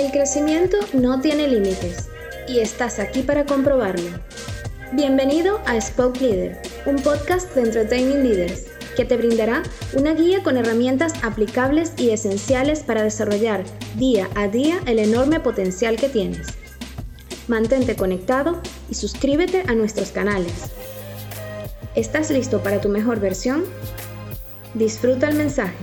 El crecimiento no tiene límites y estás aquí para comprobarlo. Bienvenido a Spoke Leader, un podcast de Entertaining Leaders que te brindará una guía con herramientas aplicables y esenciales para desarrollar día a día el enorme potencial que tienes. Mantente conectado y suscríbete a nuestros canales. ¿Estás listo para tu mejor versión? Disfruta el mensaje.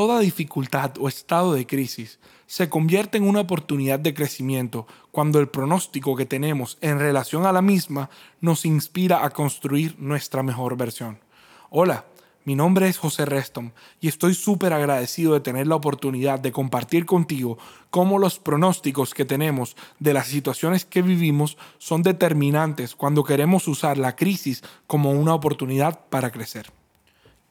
Toda dificultad o estado de crisis se convierte en una oportunidad de crecimiento cuando el pronóstico que tenemos en relación a la misma nos inspira a construir nuestra mejor versión. Hola, mi nombre es José Reston y estoy súper agradecido de tener la oportunidad de compartir contigo cómo los pronósticos que tenemos de las situaciones que vivimos son determinantes cuando queremos usar la crisis como una oportunidad para crecer.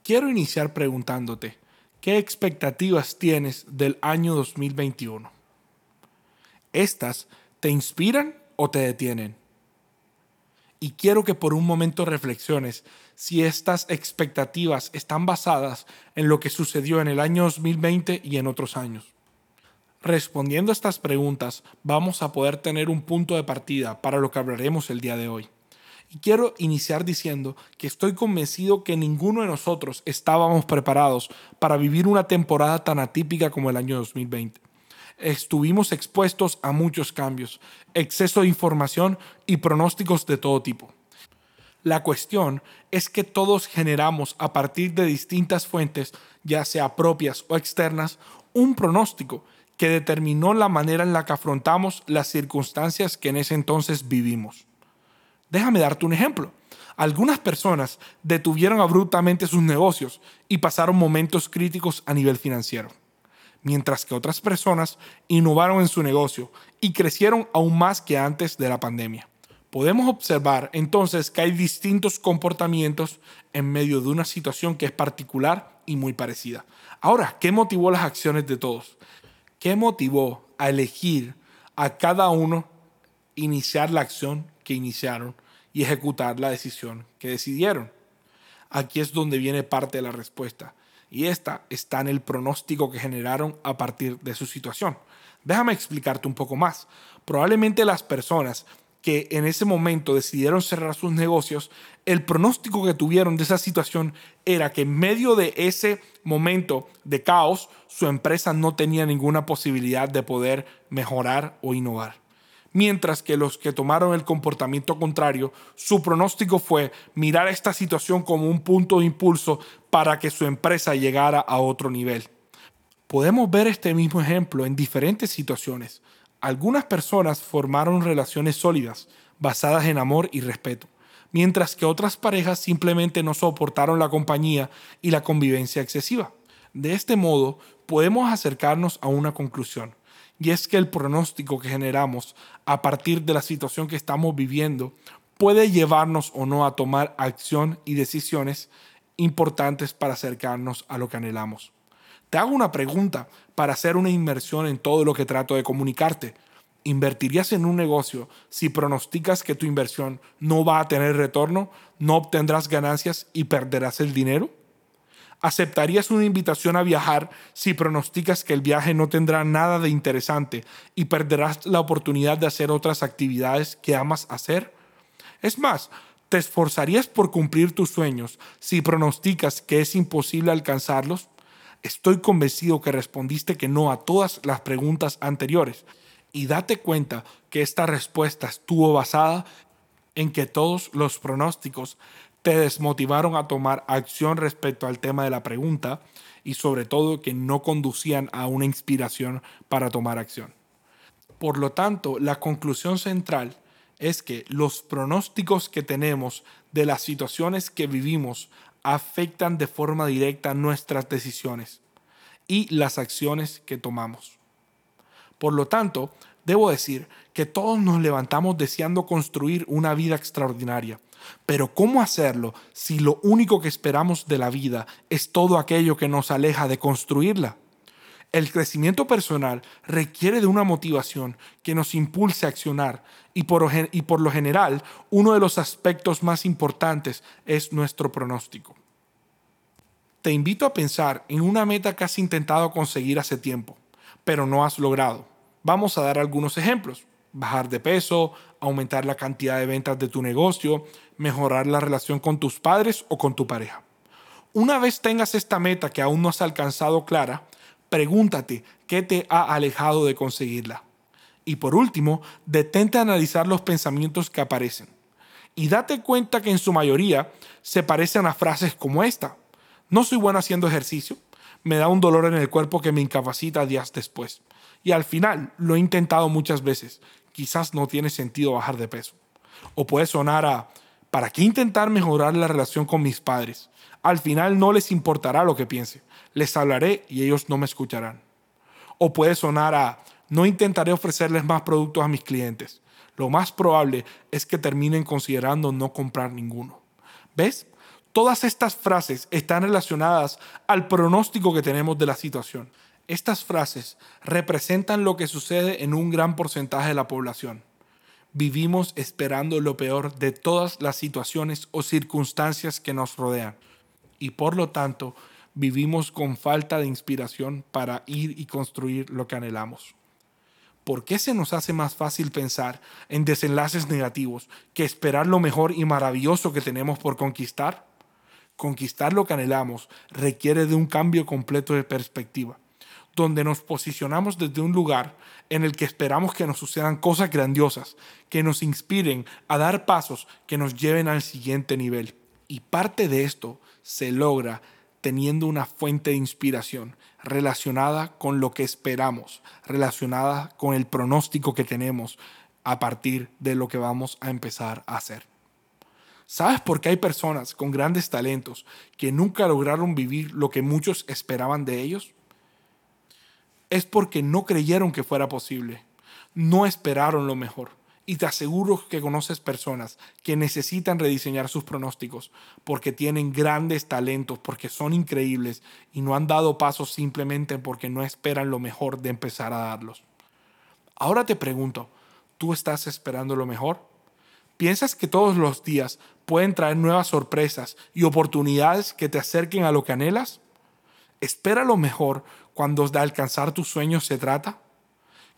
Quiero iniciar preguntándote, ¿Qué expectativas tienes del año 2021? ¿Estas te inspiran o te detienen? Y quiero que por un momento reflexiones si estas expectativas están basadas en lo que sucedió en el año 2020 y en otros años. Respondiendo a estas preguntas, vamos a poder tener un punto de partida para lo que hablaremos el día de hoy. Y quiero iniciar diciendo que estoy convencido que ninguno de nosotros estábamos preparados para vivir una temporada tan atípica como el año 2020. Estuvimos expuestos a muchos cambios, exceso de información y pronósticos de todo tipo. La cuestión es que todos generamos a partir de distintas fuentes, ya sea propias o externas, un pronóstico que determinó la manera en la que afrontamos las circunstancias que en ese entonces vivimos. Déjame darte un ejemplo. Algunas personas detuvieron abruptamente sus negocios y pasaron momentos críticos a nivel financiero, mientras que otras personas innovaron en su negocio y crecieron aún más que antes de la pandemia. Podemos observar entonces que hay distintos comportamientos en medio de una situación que es particular y muy parecida. Ahora, ¿qué motivó las acciones de todos? ¿Qué motivó a elegir a cada uno iniciar la acción que iniciaron y ejecutar la decisión que decidieron. Aquí es donde viene parte de la respuesta. Y esta está en el pronóstico que generaron a partir de su situación. Déjame explicarte un poco más. Probablemente las personas que en ese momento decidieron cerrar sus negocios, el pronóstico que tuvieron de esa situación era que en medio de ese momento de caos, su empresa no tenía ninguna posibilidad de poder mejorar o innovar mientras que los que tomaron el comportamiento contrario, su pronóstico fue mirar esta situación como un punto de impulso para que su empresa llegara a otro nivel. Podemos ver este mismo ejemplo en diferentes situaciones. Algunas personas formaron relaciones sólidas, basadas en amor y respeto, mientras que otras parejas simplemente no soportaron la compañía y la convivencia excesiva. De este modo, podemos acercarnos a una conclusión y es que el pronóstico que generamos a partir de la situación que estamos viviendo puede llevarnos o no a tomar acción y decisiones importantes para acercarnos a lo que anhelamos. Te hago una pregunta para hacer una inversión en todo lo que trato de comunicarte. ¿Invertirías en un negocio si pronosticas que tu inversión no va a tener retorno, no obtendrás ganancias y perderás el dinero? ¿Aceptarías una invitación a viajar si pronosticas que el viaje no tendrá nada de interesante y perderás la oportunidad de hacer otras actividades que amas hacer? Es más, ¿te esforzarías por cumplir tus sueños si pronosticas que es imposible alcanzarlos? Estoy convencido que respondiste que no a todas las preguntas anteriores y date cuenta que esta respuesta estuvo basada en que todos los pronósticos te desmotivaron a tomar acción respecto al tema de la pregunta y sobre todo que no conducían a una inspiración para tomar acción. Por lo tanto, la conclusión central es que los pronósticos que tenemos de las situaciones que vivimos afectan de forma directa nuestras decisiones y las acciones que tomamos. Por lo tanto, debo decir que todos nos levantamos deseando construir una vida extraordinaria, pero ¿cómo hacerlo si lo único que esperamos de la vida es todo aquello que nos aleja de construirla? El crecimiento personal requiere de una motivación que nos impulse a accionar y por, lo general uno de los aspectos más importantes es nuestro pronóstico. Te invito a pensar en una meta que has intentado conseguir hace tiempo, pero no has logrado. Vamos a dar algunos ejemplos. Bajar de peso, aumentar la cantidad de ventas de tu negocio, mejorar la relación con tus padres o con tu pareja. Una vez tengas esta meta que aún no has alcanzado clara, pregúntate qué te ha alejado de conseguirla. Y por último, detente a analizar los pensamientos que aparecen. Y date cuenta que en su mayoría se parecen a frases como esta. No soy bueno haciendo ejercicio, me da un dolor en el cuerpo que me incapacita días después. Y al final lo he intentado muchas veces. Quizás no tiene sentido bajar de peso. O puede sonar a, ¿para qué intentar mejorar la relación con mis padres? Al final no les importará lo que piense les hablaré y ellos no me escucharán. O puede sonar a, no intentaré ofrecerles más productos a mis clientes. Lo más probable es que terminen considerando no comprar ninguno. ¿Ves? Todas estas frases están relacionadas al pronóstico que tenemos de la situación. Estas frases representan lo que sucede en un gran porcentaje de la población. Vivimos esperando lo peor de todas las situaciones o circunstancias que nos rodean y por lo tanto vivimos con falta de inspiración para ir y construir lo que anhelamos. ¿Por qué se nos hace más fácil pensar en desenlaces negativos que esperar lo mejor y maravilloso que tenemos por conquistar? Conquistar lo que anhelamos requiere de un cambio completo de perspectiva, donde nos posicionamos desde un lugar en el que esperamos que nos sucedan cosas grandiosas, que nos inspiren a dar pasos que nos lleven al siguiente nivel. Y parte de esto se logra teniendo una fuente de inspiración relacionada con lo que esperamos, relacionada con el pronóstico que tenemos a partir de lo que vamos a empezar a hacer. ¿Sabes por qué hay personas con grandes talentos que nunca lograron vivir lo que muchos esperaban de ellos? Es porque no creyeron que fuera posible, no esperaron lo mejor y te aseguro que conoces personas que necesitan rediseñar sus pronósticos porque tienen grandes talentos, porque son increíbles y no han dado pasos simplemente porque no esperan lo mejor de empezar a darlos. Ahora te pregunto, ¿tú estás esperando lo mejor? ¿Piensas que todos los días pueden traer nuevas sorpresas y oportunidades que te acerquen a lo que anhelas? ¿Espera lo mejor cuando de alcanzar tus sueños se trata?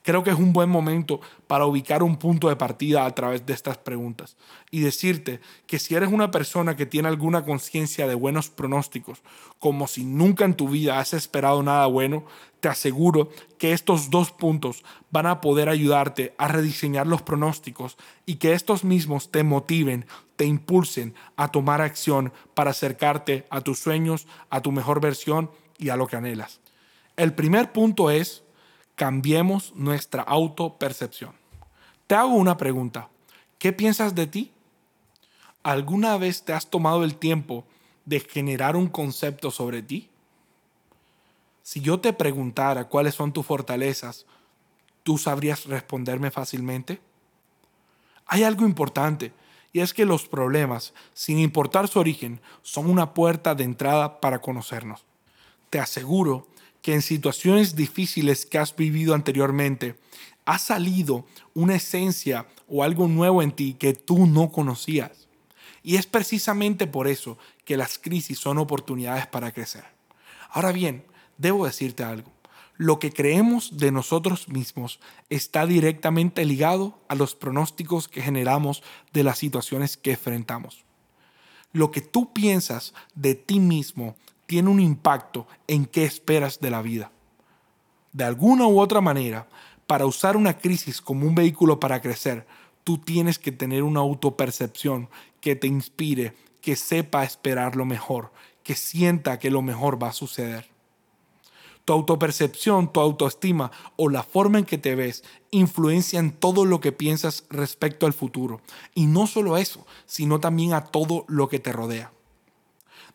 Creo que es un buen momento para ubicar un punto de partida a través de estas preguntas y decirte que si eres una persona que tiene alguna conciencia de buenos pronósticos, como si nunca en tu vida has esperado nada bueno, te aseguro que estos dos puntos van a poder ayudarte a rediseñar los pronósticos y que estos mismos te motiven, te impulsen a tomar acción para acercarte a tus sueños, a tu mejor versión y a lo que anhelas. El primer punto es cambiemos nuestra autopercepción. Te hago una pregunta. ¿Qué piensas de ti? ¿Alguna vez te has tomado el tiempo de generar un concepto sobre ti? Si yo te preguntara cuáles son tus fortalezas, ¿tú sabrías responderme fácilmente? Hay algo importante, y es que los problemas, sin importar su origen, son una puerta de entrada para conocernos. Te aseguro que en situaciones difíciles que has vivido anteriormente, ha salido una esencia o algo nuevo en ti que tú no conocías. Y es precisamente por eso que las crisis son oportunidades para crecer. Ahora bien, debo decirte algo. Lo que creemos de nosotros mismos está directamente ligado a los pronósticos que generamos de las situaciones que enfrentamos. Lo que tú piensas de ti mismo tiene un impacto en qué esperas de la vida. De alguna u otra manera, para usar una crisis como un vehículo para crecer, tú tienes que tener una autopercepción que te inspire, que sepa esperar lo mejor, que sienta que lo mejor va a suceder. Tu autopercepción, tu autoestima o la forma en que te ves influencian todo lo que piensas respecto al futuro. Y no solo eso, sino también a todo lo que te rodea.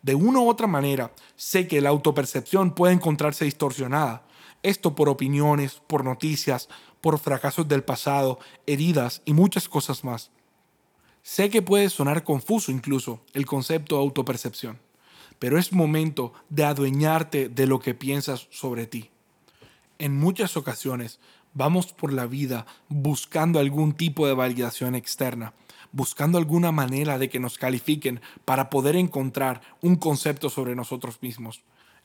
De una u otra manera, sé que la autopercepción puede encontrarse distorsionada. Esto por opiniones, por noticias, por fracasos del pasado, heridas y muchas cosas más. Sé que puede sonar confuso incluso el concepto de autopercepción, pero es momento de adueñarte de lo que piensas sobre ti. En muchas ocasiones vamos por la vida buscando algún tipo de validación externa, buscando alguna manera de que nos califiquen para poder encontrar un concepto sobre nosotros mismos.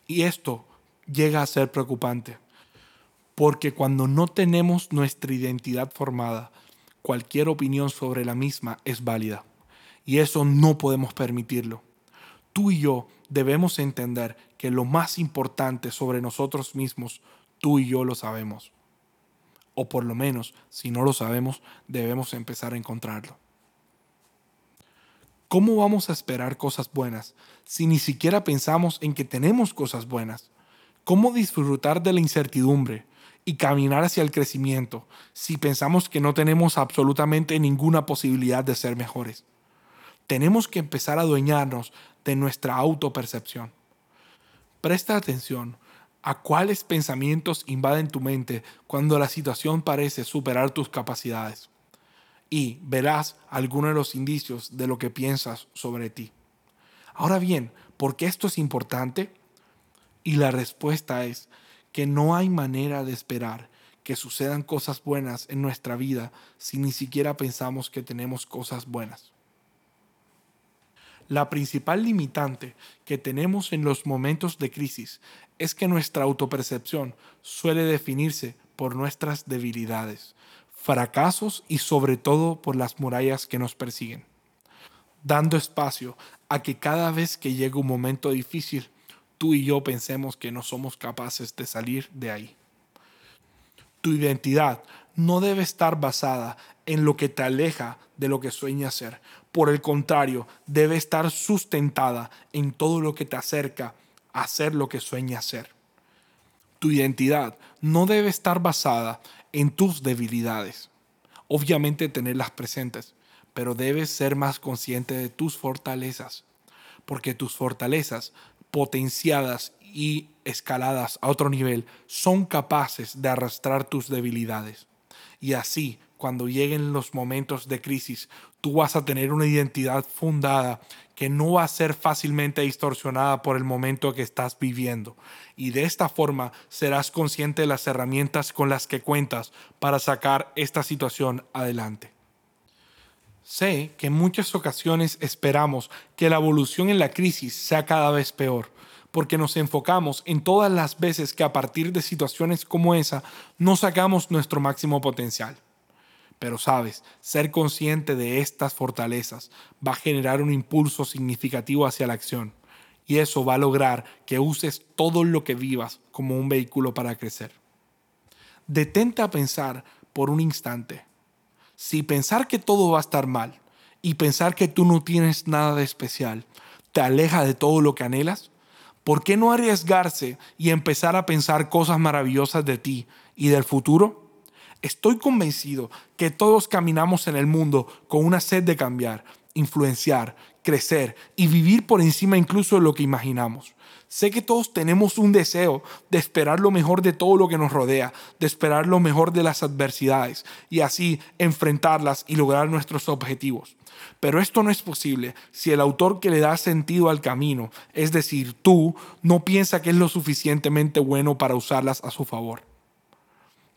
Y esto llega a ser preocupante, porque cuando no tenemos nuestra identidad formada, cualquier opinión sobre la misma es válida. Y eso no podemos permitirlo. Tú y yo debemos entender que lo más importante sobre nosotros mismos, tú y yo lo sabemos. O por lo menos, si no lo sabemos, debemos empezar a encontrarlo. ¿Cómo vamos a esperar cosas buenas si ni siquiera pensamos en que tenemos cosas buenas? ¿Cómo disfrutar de la incertidumbre y caminar hacia el crecimiento si pensamos que no tenemos absolutamente ninguna posibilidad de ser mejores? Tenemos que empezar a adueñarnos de nuestra autopercepción. Presta atención a cuáles pensamientos invaden tu mente cuando la situación parece superar tus capacidades y verás algunos de los indicios de lo que piensas sobre ti. Ahora bien, ¿por qué esto es importante? Y la respuesta es que no hay manera de esperar que sucedan cosas buenas en nuestra vida si ni siquiera pensamos que tenemos cosas buenas. La principal limitante que tenemos en los momentos de crisis es que nuestra autopercepción suele definirse por nuestras debilidades, fracasos y sobre todo por las murallas que nos persiguen, dando espacio a que cada vez que llegue un momento difícil, tú y yo pensemos que no somos capaces de salir de ahí. Tu identidad no debe estar basada en lo que te aleja de lo que sueñas ser. Por el contrario, debe estar sustentada en todo lo que te acerca a ser lo que sueñas ser. Tu identidad no debe estar basada en tus debilidades. Obviamente tenerlas presentes, pero debes ser más consciente de tus fortalezas, porque tus fortalezas potenciadas y escaladas a otro nivel son capaces de arrastrar tus debilidades. Y así, cuando lleguen los momentos de crisis, tú vas a tener una identidad fundada que no va a ser fácilmente distorsionada por el momento que estás viviendo. Y de esta forma serás consciente de las herramientas con las que cuentas para sacar esta situación adelante. Sé que en muchas ocasiones esperamos que la evolución en la crisis sea cada vez peor, porque nos enfocamos en todas las veces que a partir de situaciones como esa no sacamos nuestro máximo potencial. Pero sabes, ser consciente de estas fortalezas va a generar un impulso significativo hacia la acción y eso va a lograr que uses todo lo que vivas como un vehículo para crecer. Detente a pensar por un instante. Si pensar que todo va a estar mal y pensar que tú no tienes nada de especial te aleja de todo lo que anhelas, ¿por qué no arriesgarse y empezar a pensar cosas maravillosas de ti y del futuro? Estoy convencido que todos caminamos en el mundo con una sed de cambiar, influenciar, crecer y vivir por encima incluso de lo que imaginamos. Sé que todos tenemos un deseo de esperar lo mejor de todo lo que nos rodea, de esperar lo mejor de las adversidades y así enfrentarlas y lograr nuestros objetivos. Pero esto no es posible si el autor que le da sentido al camino, es decir, tú, no piensa que es lo suficientemente bueno para usarlas a su favor.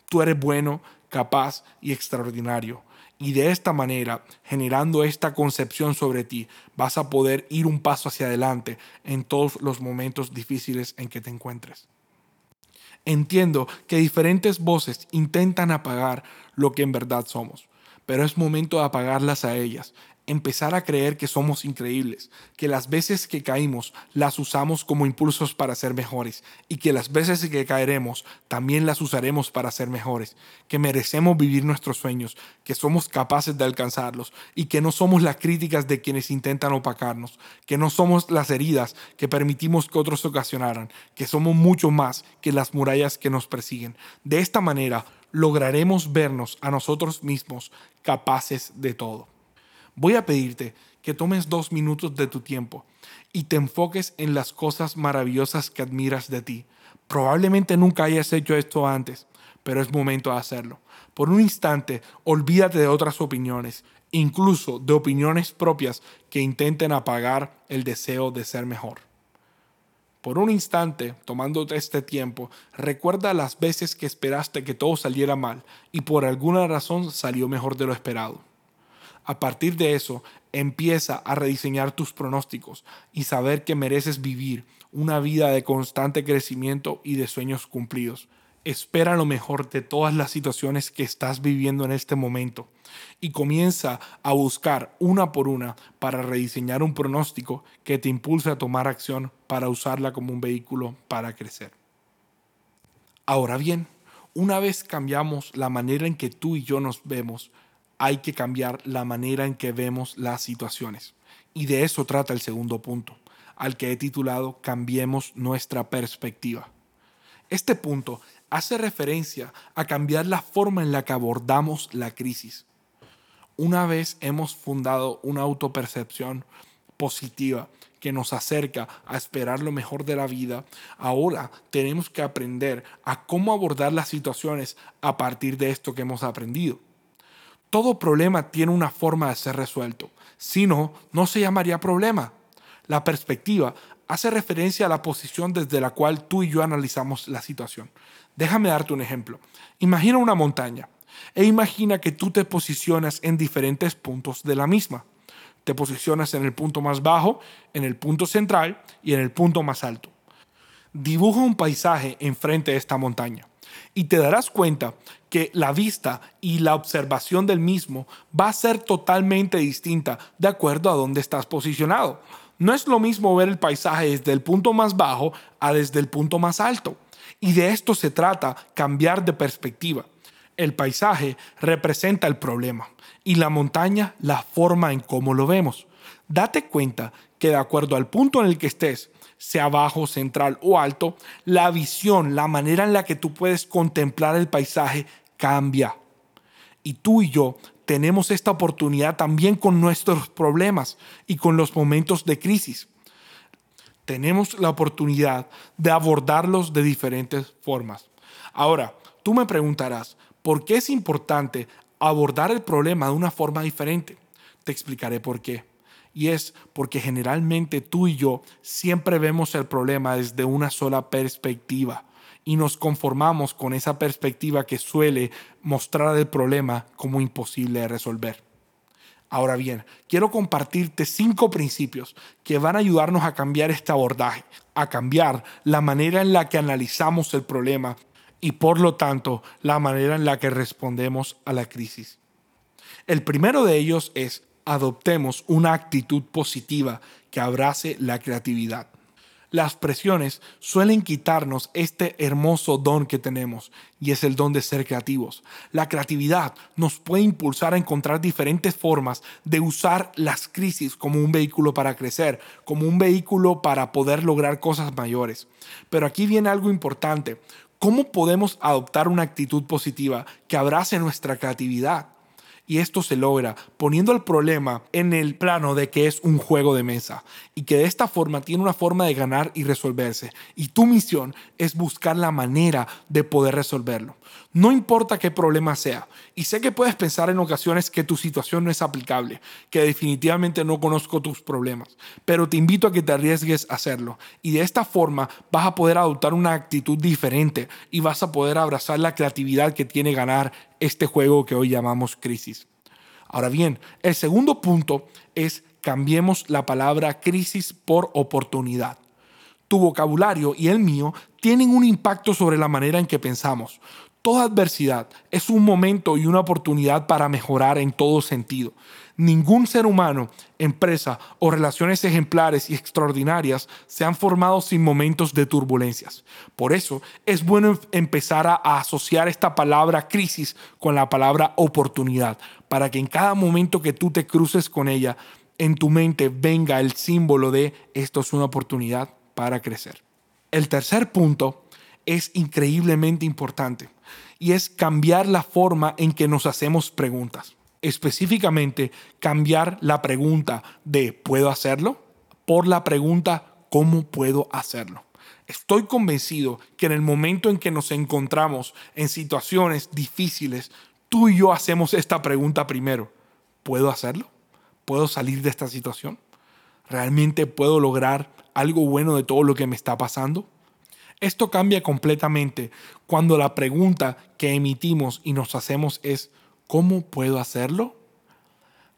Tú eres bueno, capaz y extraordinario. Y de esta manera, generando esta concepción sobre ti, vas a poder ir un paso hacia adelante en todos los momentos difíciles en que te encuentres. Entiendo que diferentes voces intentan apagar lo que en verdad somos, pero es momento de apagarlas a ellas empezar a creer que somos increíbles, que las veces que caímos las usamos como impulsos para ser mejores y que las veces que caeremos también las usaremos para ser mejores, que merecemos vivir nuestros sueños, que somos capaces de alcanzarlos y que no somos las críticas de quienes intentan opacarnos, que no somos las heridas que permitimos que otros ocasionaran, que somos mucho más que las murallas que nos persiguen. De esta manera lograremos vernos a nosotros mismos capaces de todo. Voy a pedirte que tomes dos minutos de tu tiempo y te enfoques en las cosas maravillosas que admiras de ti. Probablemente nunca hayas hecho esto antes, pero es momento de hacerlo. Por un instante, olvídate de otras opiniones, incluso de opiniones propias que intenten apagar el deseo de ser mejor. Por un instante, tomándote este tiempo, recuerda las veces que esperaste que todo saliera mal y por alguna razón salió mejor de lo esperado. A partir de eso, empieza a rediseñar tus pronósticos y saber que mereces vivir una vida de constante crecimiento y de sueños cumplidos. Espera lo mejor de todas las situaciones que estás viviendo en este momento y comienza a buscar una por una para rediseñar un pronóstico que te impulse a tomar acción para usarla como un vehículo para crecer. Ahora bien, una vez cambiamos la manera en que tú y yo nos vemos, hay que cambiar la manera en que vemos las situaciones. Y de eso trata el segundo punto, al que he titulado Cambiemos nuestra perspectiva. Este punto hace referencia a cambiar la forma en la que abordamos la crisis. Una vez hemos fundado una autopercepción positiva que nos acerca a esperar lo mejor de la vida, ahora tenemos que aprender a cómo abordar las situaciones a partir de esto que hemos aprendido. Todo problema tiene una forma de ser resuelto, si no, no se llamaría problema. La perspectiva hace referencia a la posición desde la cual tú y yo analizamos la situación. Déjame darte un ejemplo. Imagina una montaña e imagina que tú te posicionas en diferentes puntos de la misma. Te posicionas en el punto más bajo, en el punto central y en el punto más alto. Dibuja un paisaje enfrente de esta montaña y te darás cuenta que la vista y la observación del mismo va a ser totalmente distinta de acuerdo a dónde estás posicionado. No es lo mismo ver el paisaje desde el punto más bajo a desde el punto más alto. Y de esto se trata, cambiar de perspectiva. El paisaje representa el problema y la montaña la forma en cómo lo vemos. Date cuenta que de acuerdo al punto en el que estés, sea bajo, central o alto, la visión, la manera en la que tú puedes contemplar el paisaje cambia. Y tú y yo tenemos esta oportunidad también con nuestros problemas y con los momentos de crisis. Tenemos la oportunidad de abordarlos de diferentes formas. Ahora, tú me preguntarás, ¿por qué es importante abordar el problema de una forma diferente? Te explicaré por qué. Y es porque generalmente tú y yo siempre vemos el problema desde una sola perspectiva y nos conformamos con esa perspectiva que suele mostrar el problema como imposible de resolver. Ahora bien, quiero compartirte cinco principios que van a ayudarnos a cambiar este abordaje, a cambiar la manera en la que analizamos el problema y por lo tanto la manera en la que respondemos a la crisis. El primero de ellos es adoptemos una actitud positiva que abrace la creatividad. Las presiones suelen quitarnos este hermoso don que tenemos y es el don de ser creativos. La creatividad nos puede impulsar a encontrar diferentes formas de usar las crisis como un vehículo para crecer, como un vehículo para poder lograr cosas mayores. Pero aquí viene algo importante. ¿Cómo podemos adoptar una actitud positiva que abrace nuestra creatividad? Y esto se logra poniendo el problema en el plano de que es un juego de mesa y que de esta forma tiene una forma de ganar y resolverse. Y tu misión es buscar la manera de poder resolverlo. No importa qué problema sea. Y sé que puedes pensar en ocasiones que tu situación no es aplicable, que definitivamente no conozco tus problemas, pero te invito a que te arriesgues a hacerlo. Y de esta forma vas a poder adoptar una actitud diferente y vas a poder abrazar la creatividad que tiene ganar este juego que hoy llamamos crisis. Ahora bien, el segundo punto es cambiemos la palabra crisis por oportunidad. Tu vocabulario y el mío tienen un impacto sobre la manera en que pensamos. Toda adversidad es un momento y una oportunidad para mejorar en todo sentido. Ningún ser humano, empresa o relaciones ejemplares y extraordinarias se han formado sin momentos de turbulencias. Por eso es bueno empezar a, asociar esta palabra crisis con la palabra oportunidad, para que en cada momento que tú te cruces con ella, en tu mente venga el símbolo de esto es una oportunidad para crecer. El tercer punto es increíblemente importante y es cambiar la forma en que nos hacemos preguntas. Específicamente, cambiar la pregunta de ¿puedo hacerlo? por la pregunta ¿cómo puedo hacerlo? Estoy convencido que en el momento en que nos encontramos en situaciones difíciles, tú y yo hacemos esta pregunta primero. ¿Puedo hacerlo? ¿Puedo salir de esta situación? ¿Realmente puedo lograr algo bueno de todo lo que me está pasando? Esto cambia completamente cuando la pregunta que emitimos y nos hacemos es ¿cómo puedo hacerlo?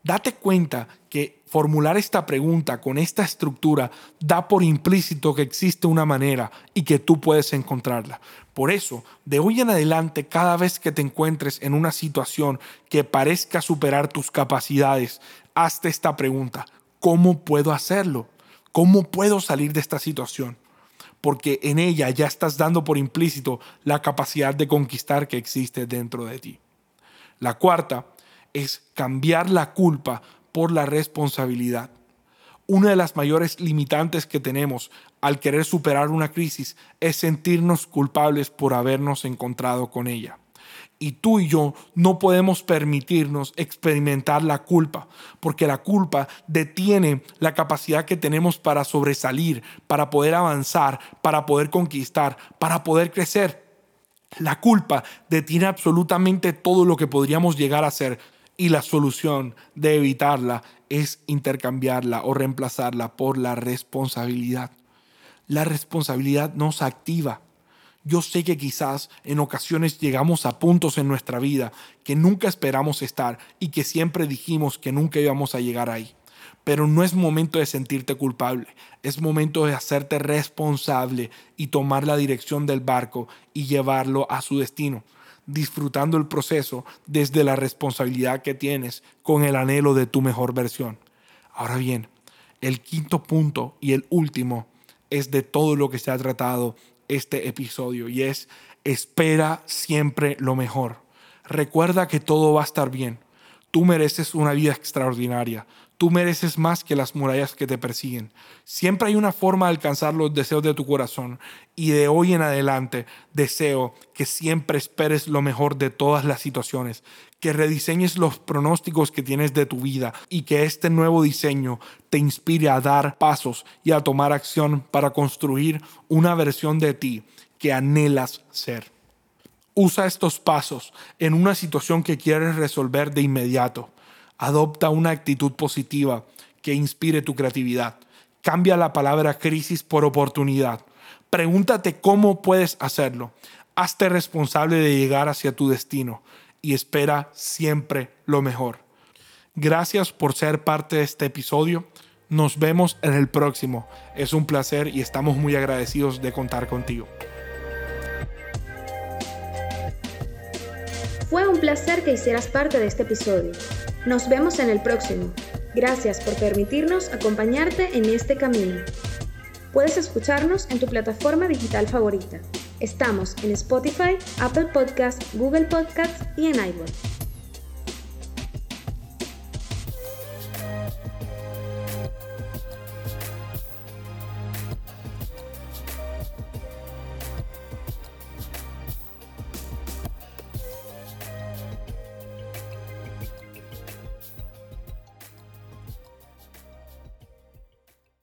Date cuenta que formular esta pregunta con esta estructura da por implícito que existe una manera y que tú puedes encontrarla. Por eso, de hoy en adelante, cada vez que te encuentres en una situación que parezca superar tus capacidades, hazte esta pregunta. ¿Cómo puedo hacerlo? ¿Cómo puedo salir de esta situación? Porque en ella ya estás dando por implícito la capacidad de conquistar que existe dentro de ti. La cuarta es cambiar la culpa por la responsabilidad. Una de las mayores limitantes que tenemos al querer superar una crisis es sentirnos culpables por habernos encontrado con ella. Y tú y yo no podemos permitirnos experimentar la culpa, porque la culpa detiene la capacidad que tenemos para sobresalir, para poder avanzar, para poder conquistar, para poder crecer. La culpa detiene absolutamente todo lo que podríamos llegar a ser y la solución de evitarla es intercambiarla o reemplazarla por la responsabilidad. La responsabilidad nos activa. Yo sé que quizás en ocasiones llegamos a puntos en nuestra vida que nunca esperamos estar y que siempre dijimos que nunca íbamos a llegar ahí. Pero no es momento de sentirte culpable, es momento de hacerte responsable y tomar la dirección del barco y llevarlo a su destino, disfrutando el proceso desde la responsabilidad que tienes con el anhelo de tu mejor versión. Ahora bien, el quinto punto y el último es de todo lo que se ha tratado este episodio y es espera siempre lo mejor. Recuerda que todo va a estar bien. Tú mereces una vida extraordinaria. Tú mereces más que las murallas que te persiguen. Siempre hay una forma de alcanzar los deseos de tu corazón y de hoy en adelante deseo que siempre esperes lo mejor de todas las situaciones, que rediseñes los pronósticos que tienes de tu vida y que este nuevo diseño te inspire a dar pasos y a tomar acción para construir una versión de ti que anhelas ser. Usa estos pasos en una situación que quieres resolver de inmediato Adopta una actitud positiva que inspire tu creatividad. Cambia la palabra crisis por oportunidad. Pregúntate cómo puedes hacerlo. Hazte responsable de llegar hacia tu destino y espera siempre lo mejor. Gracias por ser parte de este episodio. Nos vemos en el próximo. Es un placer y estamos muy agradecidos de contar contigo. Fue un placer que hicieras parte de este episodio. Nos vemos en el próximo. Gracias por permitirnos acompañarte en este camino. Puedes escucharnos en tu plataforma digital favorita. Estamos en Spotify, Apple Podcasts, Google Podcasts y en iWork.